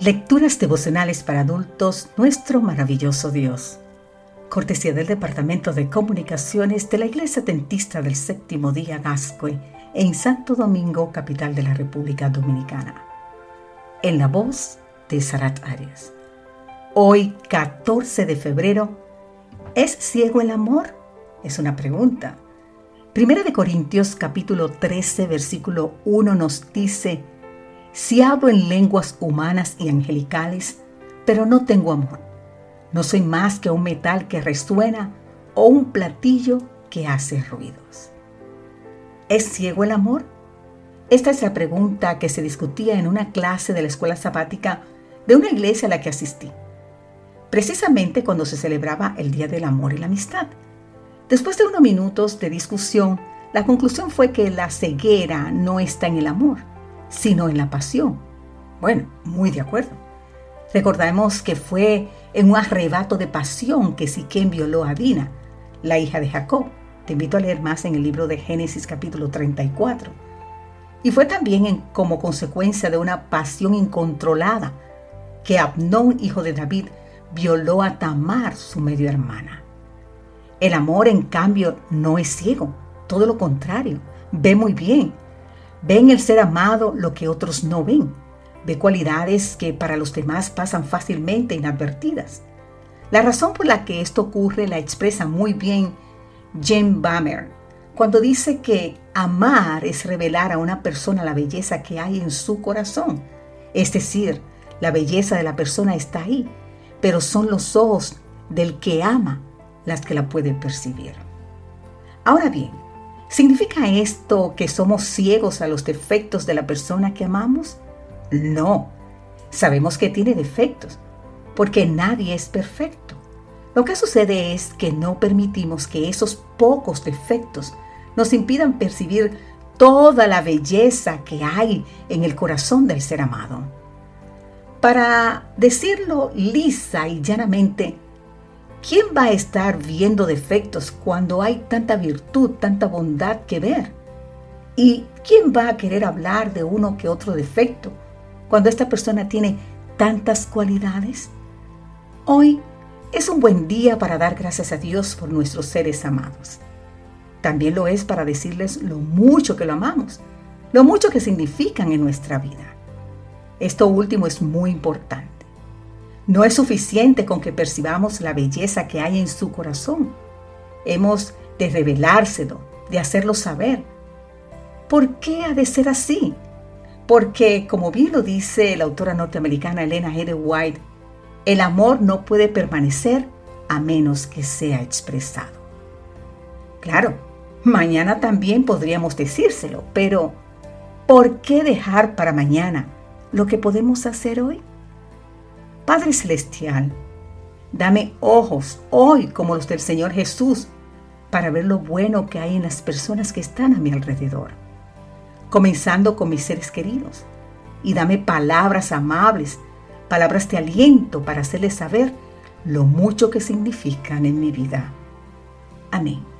Lecturas devocionales para adultos, nuestro maravilloso Dios. Cortesía del Departamento de Comunicaciones de la Iglesia Dentista del Séptimo Día Gascue en Santo Domingo, capital de la República Dominicana. En la voz de Sarat Arias. Hoy, 14 de febrero, ¿es ciego el amor? Es una pregunta. Primera de Corintios capítulo 13 versículo 1 nos dice, si hablo en lenguas humanas y angelicales, pero no tengo amor, no soy más que un metal que resuena o un platillo que hace ruidos. ¿Es ciego el amor? Esta es la pregunta que se discutía en una clase de la escuela sabática de una iglesia a la que asistí, precisamente cuando se celebraba el Día del Amor y la Amistad. Después de unos minutos de discusión, la conclusión fue que la ceguera no está en el amor, sino en la pasión. Bueno, muy de acuerdo. Recordemos que fue en un arrebato de pasión que Siquén violó a Dina, la hija de Jacob. Te invito a leer más en el libro de Génesis capítulo 34. Y fue también como consecuencia de una pasión incontrolada que Abnón, hijo de David, violó a Tamar, su medio hermana. El amor, en cambio, no es ciego, todo lo contrario, ve muy bien Ve el ser amado lo que otros no ven. Ve cualidades que para los demás pasan fácilmente inadvertidas. La razón por la que esto ocurre la expresa muy bien Jim Bammer cuando dice que amar es revelar a una persona la belleza que hay en su corazón. Es decir, la belleza de la persona está ahí, pero son los ojos del que ama las que la pueden percibir. Ahora bien, ¿Significa esto que somos ciegos a los defectos de la persona que amamos? No, sabemos que tiene defectos, porque nadie es perfecto. Lo que sucede es que no permitimos que esos pocos defectos nos impidan percibir toda la belleza que hay en el corazón del ser amado. Para decirlo lisa y llanamente, ¿Quién va a estar viendo defectos cuando hay tanta virtud, tanta bondad que ver? ¿Y quién va a querer hablar de uno que otro defecto cuando esta persona tiene tantas cualidades? Hoy es un buen día para dar gracias a Dios por nuestros seres amados. También lo es para decirles lo mucho que lo amamos, lo mucho que significan en nuestra vida. Esto último es muy importante. No es suficiente con que percibamos la belleza que hay en su corazón. Hemos de revelárselo, de hacerlo saber. ¿Por qué ha de ser así? Porque, como bien lo dice la autora norteamericana Elena G. White, el amor no puede permanecer a menos que sea expresado. Claro, mañana también podríamos decírselo, pero ¿por qué dejar para mañana lo que podemos hacer hoy? Padre Celestial, dame ojos hoy como los del Señor Jesús para ver lo bueno que hay en las personas que están a mi alrededor, comenzando con mis seres queridos. Y dame palabras amables, palabras de aliento para hacerles saber lo mucho que significan en mi vida. Amén.